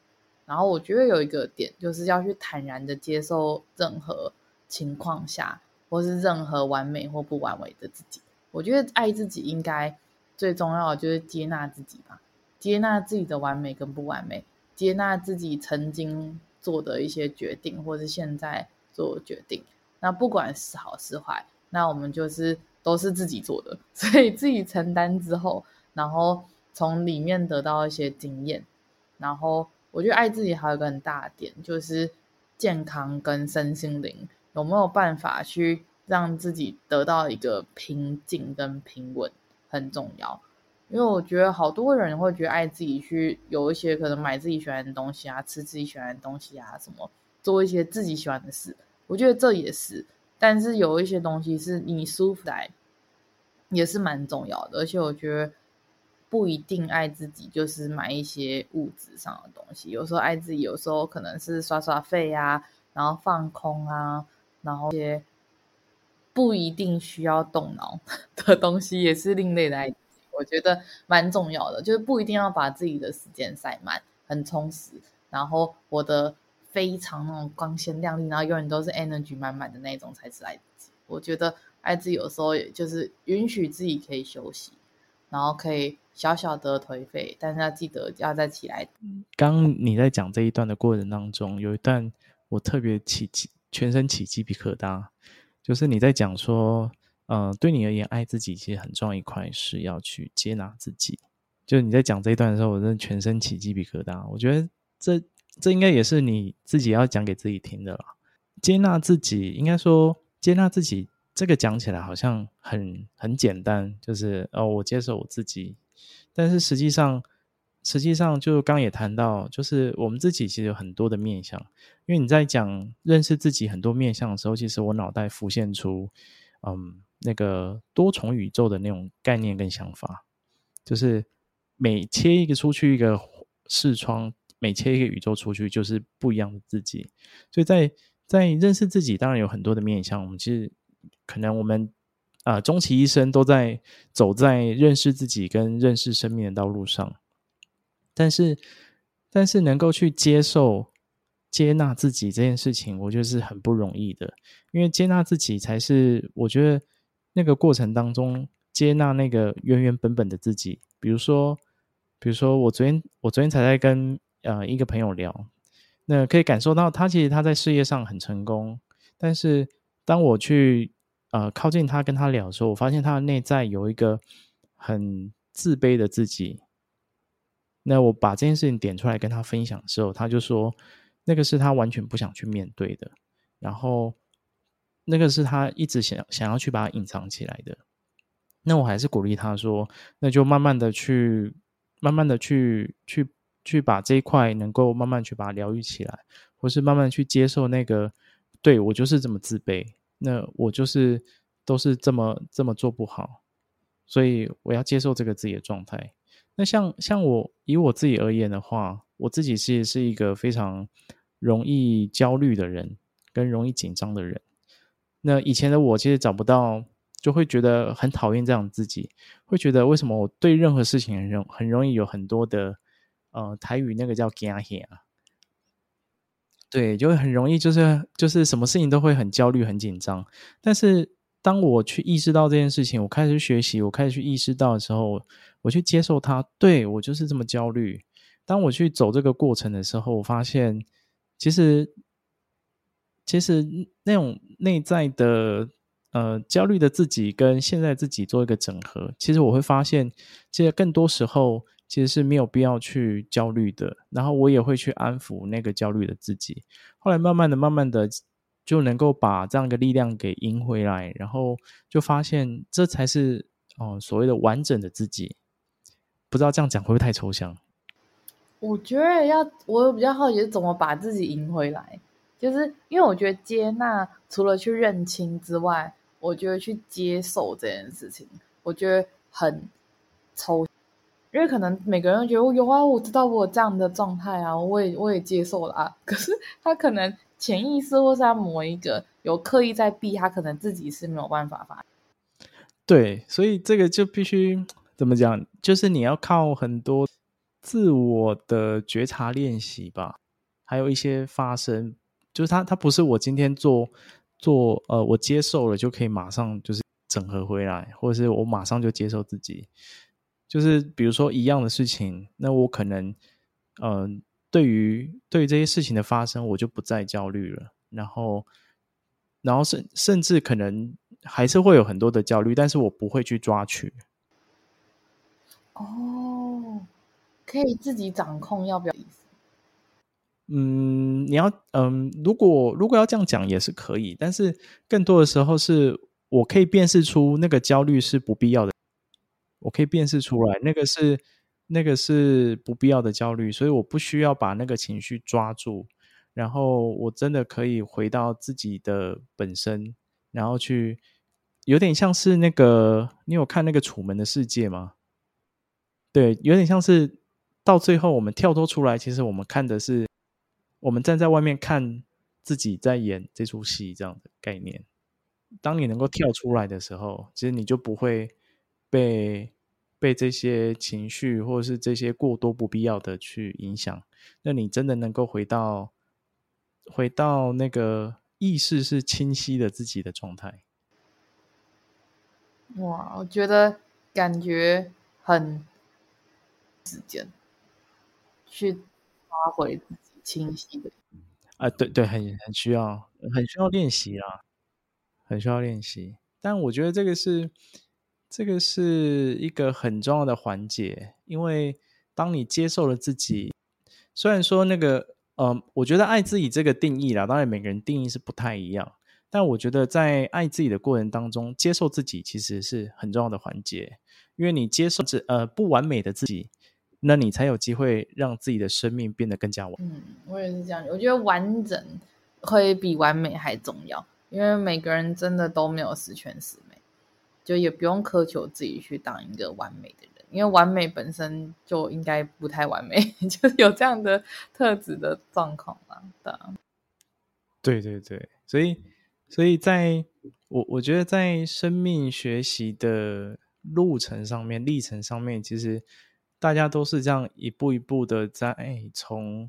然后我觉得有一个点，就是要去坦然的接受任何情况下，或是任何完美或不完美的自己。我觉得爱自己应该。最重要的就是接纳自己吧，接纳自己的完美跟不完美，接纳自己曾经做的一些决定，或是现在做决定。那不管是好是坏，那我们就是都是自己做的，所以自己承担之后，然后从里面得到一些经验。然后我觉得爱自己还有一个很大的点，就是健康跟身心灵有没有办法去让自己得到一个平静跟平稳，很重要。因为我觉得好多人会觉得爱自己去有一些可能买自己喜欢的东西啊，吃自己喜欢的东西啊，什么做一些自己喜欢的事。我觉得这也是，但是有一些东西是你舒服来，也是蛮重要的。而且我觉得。不一定爱自己，就是买一些物质上的东西。有时候爱自己，有时候可能是刷刷费啊，然后放空啊，然后一些不一定需要动脑的东西，也是另类的爱自己。我觉得蛮重要的，就是不一定要把自己的时间塞满，很充实，然后活得非常那种光鲜亮丽，然后永远都是 energy 满满的那种才是爱自己。我觉得爱自己有时候也就是允许自己可以休息。然后可以小小的颓废，但是要记得要再起来。刚你在讲这一段的过程当中，有一段我特别起鸡，全身起鸡皮疙瘩，就是你在讲说，呃，对你而言，爱自己其实很重要一块是要去接纳自己。就你在讲这一段的时候，我真的全身起鸡皮疙瘩。我觉得这这应该也是你自己要讲给自己听的啦。接纳自己，应该说接纳自己。这个讲起来好像很很简单，就是哦，我接受我自己。但是实际上，实际上就刚也谈到，就是我们自己其实有很多的面向。因为你在讲认识自己很多面向的时候，其实我脑袋浮现出，嗯，那个多重宇宙的那种概念跟想法，就是每切一个出去一个视窗，每切一个宇宙出去，就是不一样的自己。所以在在认识自己，当然有很多的面向，我们其实。可能我们啊，终其一生都在走在认识自己跟认识生命的道路上，但是，但是能够去接受、接纳自己这件事情，我觉得是很不容易的。因为接纳自己，才是我觉得那个过程当中接纳那个原原本本的自己。比如说，比如说我昨天，我昨天才在跟呃一个朋友聊，那可以感受到他其实他在事业上很成功，但是当我去呃，靠近他跟他聊的时候，我发现他的内在有一个很自卑的自己。那我把这件事情点出来跟他分享的时候，他就说，那个是他完全不想去面对的，然后那个是他一直想想要去把它隐藏起来的。那我还是鼓励他说，那就慢慢的去，慢慢的去，去，去把这一块能够慢慢去把它疗愈起来，或是慢慢去接受那个，对，我就是这么自卑。那我就是都是这么这么做不好，所以我要接受这个自己的状态。那像像我以我自己而言的话，我自己其实是一个非常容易焦虑的人，跟容易紧张的人。那以前的我其实找不到，就会觉得很讨厌这样自己，会觉得为什么我对任何事情很容很容易有很多的呃台语那个叫惊吓啊。对，就会很容易，就是就是什么事情都会很焦虑、很紧张。但是当我去意识到这件事情，我开始学习，我开始去意识到的时候，我去接受它。对，我就是这么焦虑。当我去走这个过程的时候，我发现其实其实那种内在的呃焦虑的自己跟现在自己做一个整合，其实我会发现，其实更多时候。其实是没有必要去焦虑的，然后我也会去安抚那个焦虑的自己。后来慢慢的、慢慢的，就能够把这样一个力量给赢回来，然后就发现这才是哦所谓的完整的自己。不知道这样讲会不会太抽象？我觉得要，我比较好奇是怎么把自己赢回来，就是因为我觉得接纳除了去认清之外，我觉得去接受这件事情，我觉得很抽。因为可能每个人觉得有啊，我知道我有这样的状态啊，我也我也接受了啊。可是他可能潜意识或是他某一个有刻意在避他，可能自己是没有办法发。对，所以这个就必须怎么讲？就是你要靠很多自我的觉察练习吧，还有一些发生，就是他他不是我今天做做呃，我接受了就可以马上就是整合回来，或者是我马上就接受自己。就是比如说一样的事情，那我可能，嗯、呃，对于对于这些事情的发生，我就不再焦虑了。然后，然后甚甚至可能还是会有很多的焦虑，但是我不会去抓取。哦，可以自己掌控要不要？嗯，你要嗯，如果如果要这样讲也是可以，但是更多的时候是我可以辨识出那个焦虑是不必要的，我可以辨识出来那个是那个是不必要的焦虑，所以我不需要把那个情绪抓住，然后我真的可以回到自己的本身，然后去有点像是那个，你有看那个《楚门的世界》吗？对，有点像是到最后我们跳脱出来，其实我们看的是。我们站在外面看自己在演这出戏，这样的概念。当你能够跳出来的时候，其实你就不会被被这些情绪或者是这些过多不必要的去影响。那你真的能够回到回到那个意识是清晰的自己的状态。哇，我觉得感觉很时间去发挥。清晰的啊，对对，很很需要，很需要练习啦，很需要练习。但我觉得这个是这个是一个很重要的环节，因为当你接受了自己，虽然说那个，呃，我觉得爱自己这个定义啦，当然每个人定义是不太一样，但我觉得在爱自己的过程当中，接受自己其实是很重要的环节，因为你接受这呃不完美的自己。那你才有机会让自己的生命变得更加完。嗯，我也是这样。我觉得完整会比完美还重要，因为每个人真的都没有十全十美，就也不用苛求自己去当一个完美的人，因为完美本身就应该不太完美，就有这样的特质的状况嘛。对对对，所以所以在我我觉得在生命学习的路程上面、历程上面，其实。大家都是这样一步一步的在从，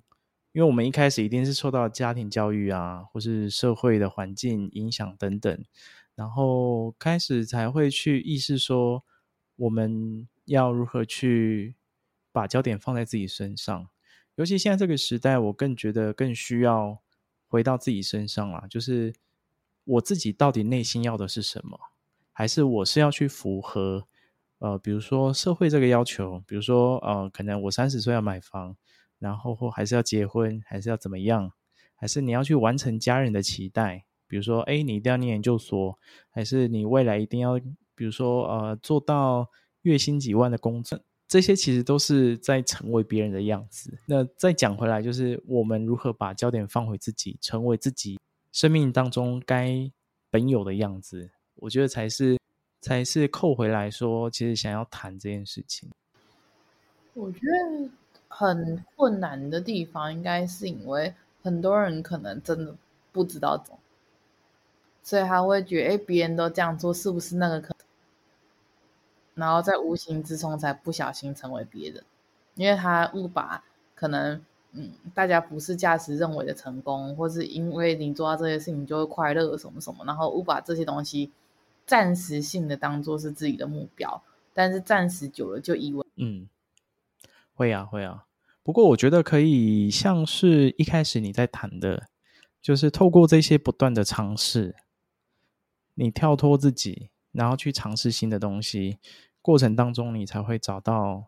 因为我们一开始一定是受到家庭教育啊，或是社会的环境影响等等，然后开始才会去意识说，我们要如何去把焦点放在自己身上。尤其现在这个时代，我更觉得更需要回到自己身上啦，就是我自己到底内心要的是什么，还是我是要去符合？呃，比如说社会这个要求，比如说呃，可能我三十岁要买房，然后或还是要结婚，还是要怎么样？还是你要去完成家人的期待？比如说，哎，你一定要念研究所，还是你未来一定要，比如说呃，做到月薪几万的工作？这些其实都是在成为别人的样子。那再讲回来，就是我们如何把焦点放回自己，成为自己生命当中该本有的样子，我觉得才是。才是扣回来说，其实想要谈这件事情。我觉得很困难的地方，应该是因为很多人可能真的不知道怎么，所以他会觉得，哎，别人都这样做，是不是那个可能？然后在无形之中才不小心成为别人，因为他误把可能，嗯，大家不是驾驶认为的成功，或是因为你做到这些事情就会快乐什么什么，然后误把这些东西。暂时性的当做是自己的目标，但是暂时久了就以为嗯，会啊会啊。不过我觉得可以像是一开始你在谈的，就是透过这些不断的尝试，你跳脱自己，然后去尝试新的东西，过程当中你才会找到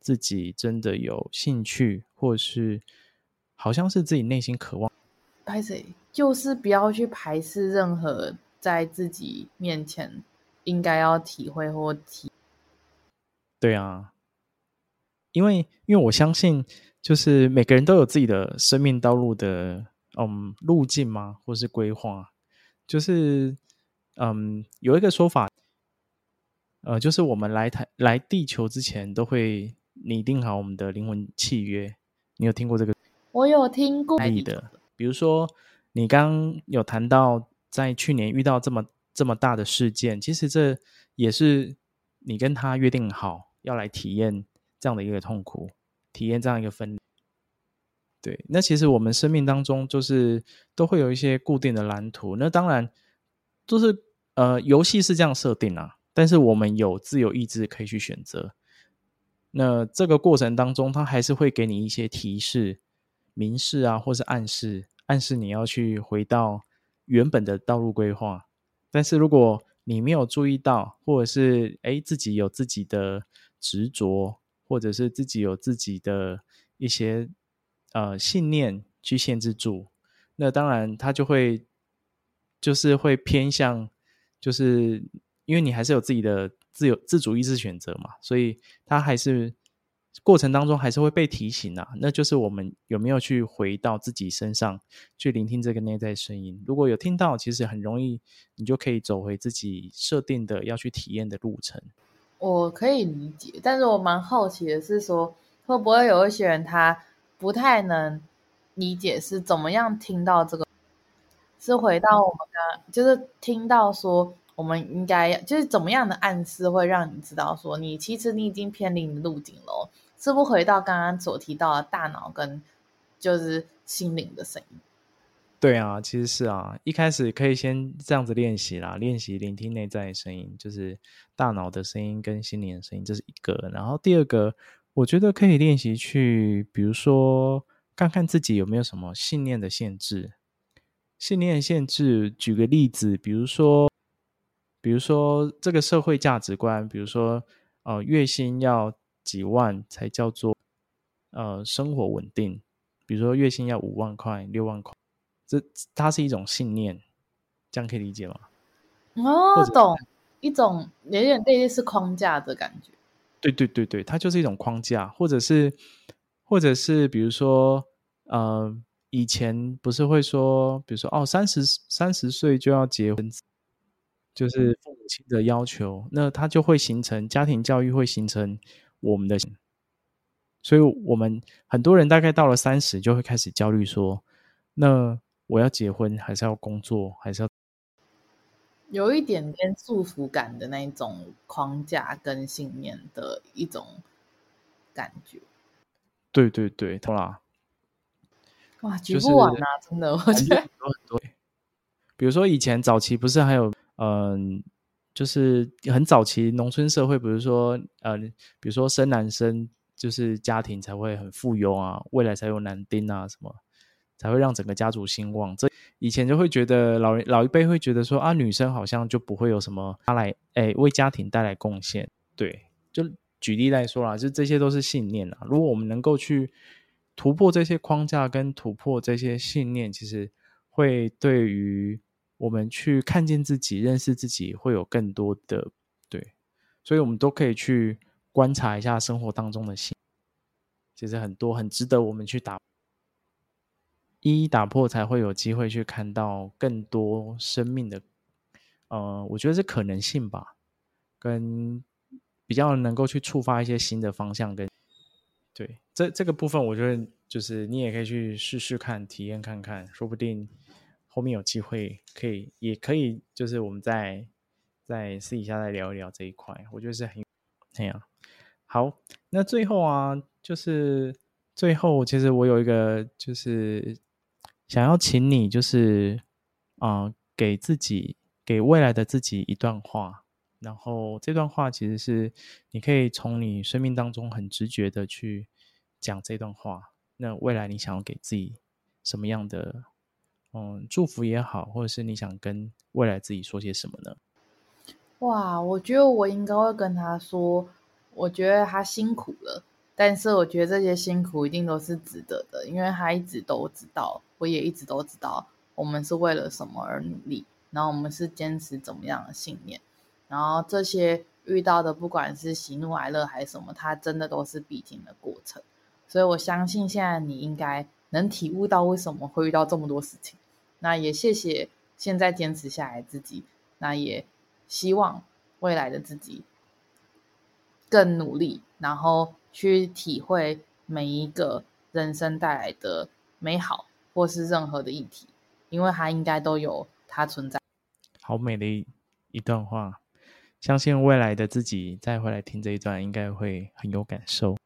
自己真的有兴趣，或是好像是自己内心渴望。排斥就是不要去排斥任何。在自己面前，应该要体会或体。对啊，因为因为我相信，就是每个人都有自己的生命道路的嗯路径嘛，或是规划。就是嗯有一个说法，呃，就是我们来台来地球之前，都会拟定好我们的灵魂契约。你有听过这个？我有听过。的，比如说你刚有谈到。在去年遇到这么这么大的事件，其实这也是你跟他约定好要来体验这样的一个痛苦，体验这样一个分离。对，那其实我们生命当中就是都会有一些固定的蓝图。那当然，就是呃，游戏是这样设定啊，但是我们有自由意志可以去选择。那这个过程当中，他还是会给你一些提示，明示啊，或是暗示，暗示你要去回到原本的道路规划。但是如果你没有注意到，或者是诶自己有自己的执着，或者是自己有自己的一些呃信念去限制住，那当然他就会就是会偏向，就是因为你还是有自己的自由自主意志选择嘛，所以他还是。过程当中还是会被提醒啊，那就是我们有没有去回到自己身上去聆听这个内在声音？如果有听到，其实很容易，你就可以走回自己设定的要去体验的路程。我可以理解，但是我蛮好奇的是说，会不会有一些人他不太能理解是怎么样听到这个？是回到我们的，就是听到说我们应该要就是怎么样的暗示会让你知道说你其实你已经偏离你的路径了。是不回到刚刚所提到的大脑跟就是心灵的声音？对啊，其实是啊，一开始可以先这样子练习啦，练习聆听内在的声音，就是大脑的声音跟心灵的声音，这是一个。然后第二个，我觉得可以练习去，比如说看看自己有没有什么信念的限制。信念限制，举个例子，比如说，比如说这个社会价值观，比如说呃，月薪要。几万才叫做呃生活稳定，比如说月薪要五万块、六万块，这它是一种信念，这样可以理解吗？哦，懂，一种有点类似框架的感觉。对对对对，它就是一种框架，或者是或者是比如说呃，以前不是会说，比如说哦，三十三十岁就要结婚，就是父母亲的要求，那他就会形成家庭教育会形成。我们的，所以我们很多人大概到了三十就会开始焦虑，说：“那我要结婚还是要工作，还是要……”有一点点束缚感的那种框架跟信念的一种感觉。对对对，懂啦，哇，举不完啊！真的，我觉得很多很多。比如说以前早期不是还有嗯。就是很早期农村社会，比如说，呃，比如说生男生，就是家庭才会很富有啊，未来才有男丁啊，什么才会让整个家族兴旺。这以前就会觉得老人老一辈会觉得说啊，女生好像就不会有什么他来，哎，为家庭带来贡献。对，就举例来说啦，就这些都是信念啊。如果我们能够去突破这些框架跟突破这些信念，其实会对于。我们去看见自己，认识自己，会有更多的对，所以我们都可以去观察一下生活当中的信，其实很多很值得我们去打，一一打破，才会有机会去看到更多生命的，呃，我觉得是可能性吧，跟比较能够去触发一些新的方向跟，这这个部分，我觉得就是你也可以去试试看，体验看看，说不定。后面有机会可以，也可以，就是我们再再私底下再聊一聊这一块，我觉得是很那样。好，那最后啊，就是最后，其实我有一个，就是想要请你，就是啊、给自己，给未来的自己一段话。然后这段话其实是你可以从你生命当中很直觉的去讲这段话。那未来你想要给自己什么样的？嗯，祝福也好，或者是你想跟未来自己说些什么呢？哇，我觉得我应该会跟他说，我觉得他辛苦了，但是我觉得这些辛苦一定都是值得的，因为他一直都知道，我也一直都知道，我们是为了什么而努力，然后我们是坚持怎么样的信念，然后这些遇到的不管是喜怒哀乐还是什么，他真的都是必经的过程，所以我相信现在你应该能体悟到为什么会遇到这么多事情。那也谢谢现在坚持下来自己，那也希望未来的自己更努力，然后去体会每一个人生带来的美好，或是任何的议题，因为它应该都有它存在。好美的一一段话，相信未来的自己再回来听这一段，应该会很有感受。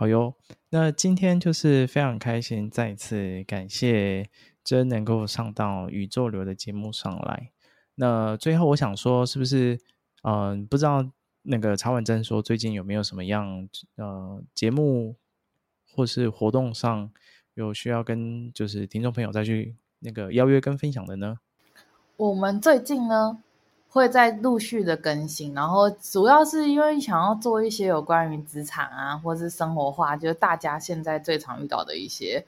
好哟，那今天就是非常开心，再一次感谢。真能够上到宇宙流的节目上来。那最后我想说，是不是嗯、不知道那个茶碗蒸说最近有没有什么样呃节目或是活动上有需要跟就是听众朋友再去那个邀约跟分享的呢？我们最近呢会在陆续的更新，然后主要是因为想要做一些有关于职场啊，或是生活化，就是大家现在最常遇到的一些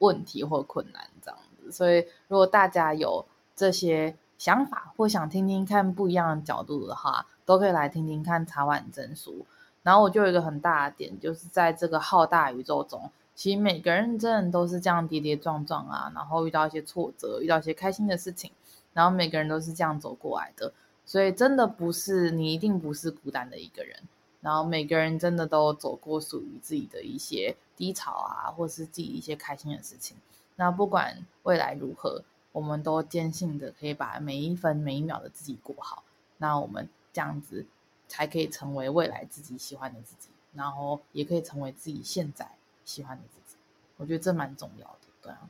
问题或困难这样子。所以如果大家有这些想法或想听听看不一样的角度的话，都可以来听听看茶碗蒸书。然后我就有一个很大的点，就是在这个浩大宇宙中，其实每个人真的都是这样跌跌撞撞啊，然后遇到一些挫折，遇到一些开心的事情。然后每个人都是这样走过来的，所以真的不是你一定不是孤单的一个人。然后每个人真的都走过属于自己的一些低潮啊，或是自己一些开心的事情。那不管未来如何，我们都坚信的可以把每一分每一秒的自己过好。那我们这样子才可以成为未来自己喜欢的自己，然后也可以成为自己现在喜欢的自己。我觉得这蛮重要的，对啊。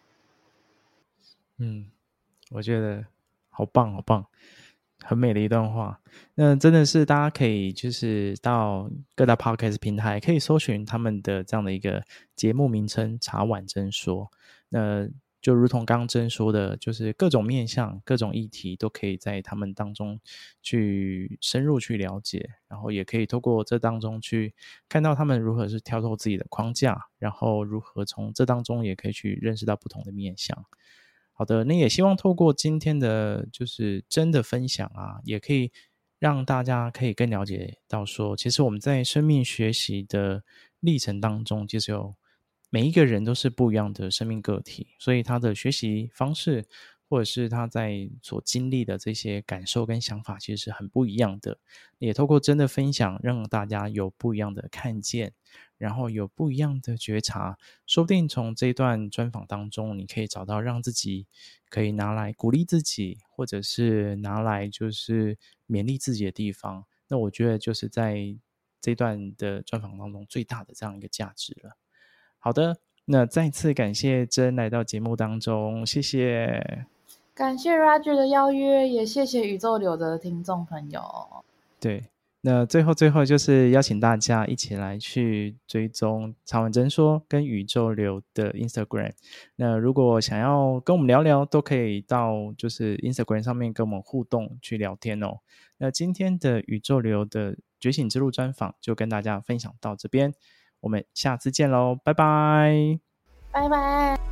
嗯，我觉得。好棒，好棒，很美的一段话。那真的是大家可以就是到各大 podcast 平台可以搜寻他们的这样的一个节目名称“茶碗蒸说”。那就如同刚刚真说的，就是各种面向、各种议题都可以在他们当中去深入去了解，然后也可以透过这当中去看到他们如何是跳脱自己的框架，然后如何从这当中也可以去认识到不同的面向。好的，那也希望透过今天的就是真的分享啊，也可以让大家可以更了解到说，其实我们在生命学习的历程当中，其实有每一个人都是不一样的生命个体，所以他的学习方式，或者是他在所经历的这些感受跟想法，其实是很不一样的。也透过真的分享，让大家有不一样的看见。然后有不一样的觉察，说不定从这段专访当中，你可以找到让自己可以拿来鼓励自己，或者是拿来就是勉励自己的地方。那我觉得就是在这段的专访当中最大的这样一个价值了。好的，那再次感谢真来到节目当中，谢谢。感谢 Roger 的邀约，也谢谢宇宙流的听众朋友。对。那最后，最后就是邀请大家一起来去追踪茶碗蒸说跟宇宙流的 Instagram。那如果想要跟我们聊聊，都可以到就是 Instagram 上面跟我们互动去聊天哦。那今天的宇宙流的觉醒之路专访就跟大家分享到这边，我们下次见喽，拜拜，拜拜。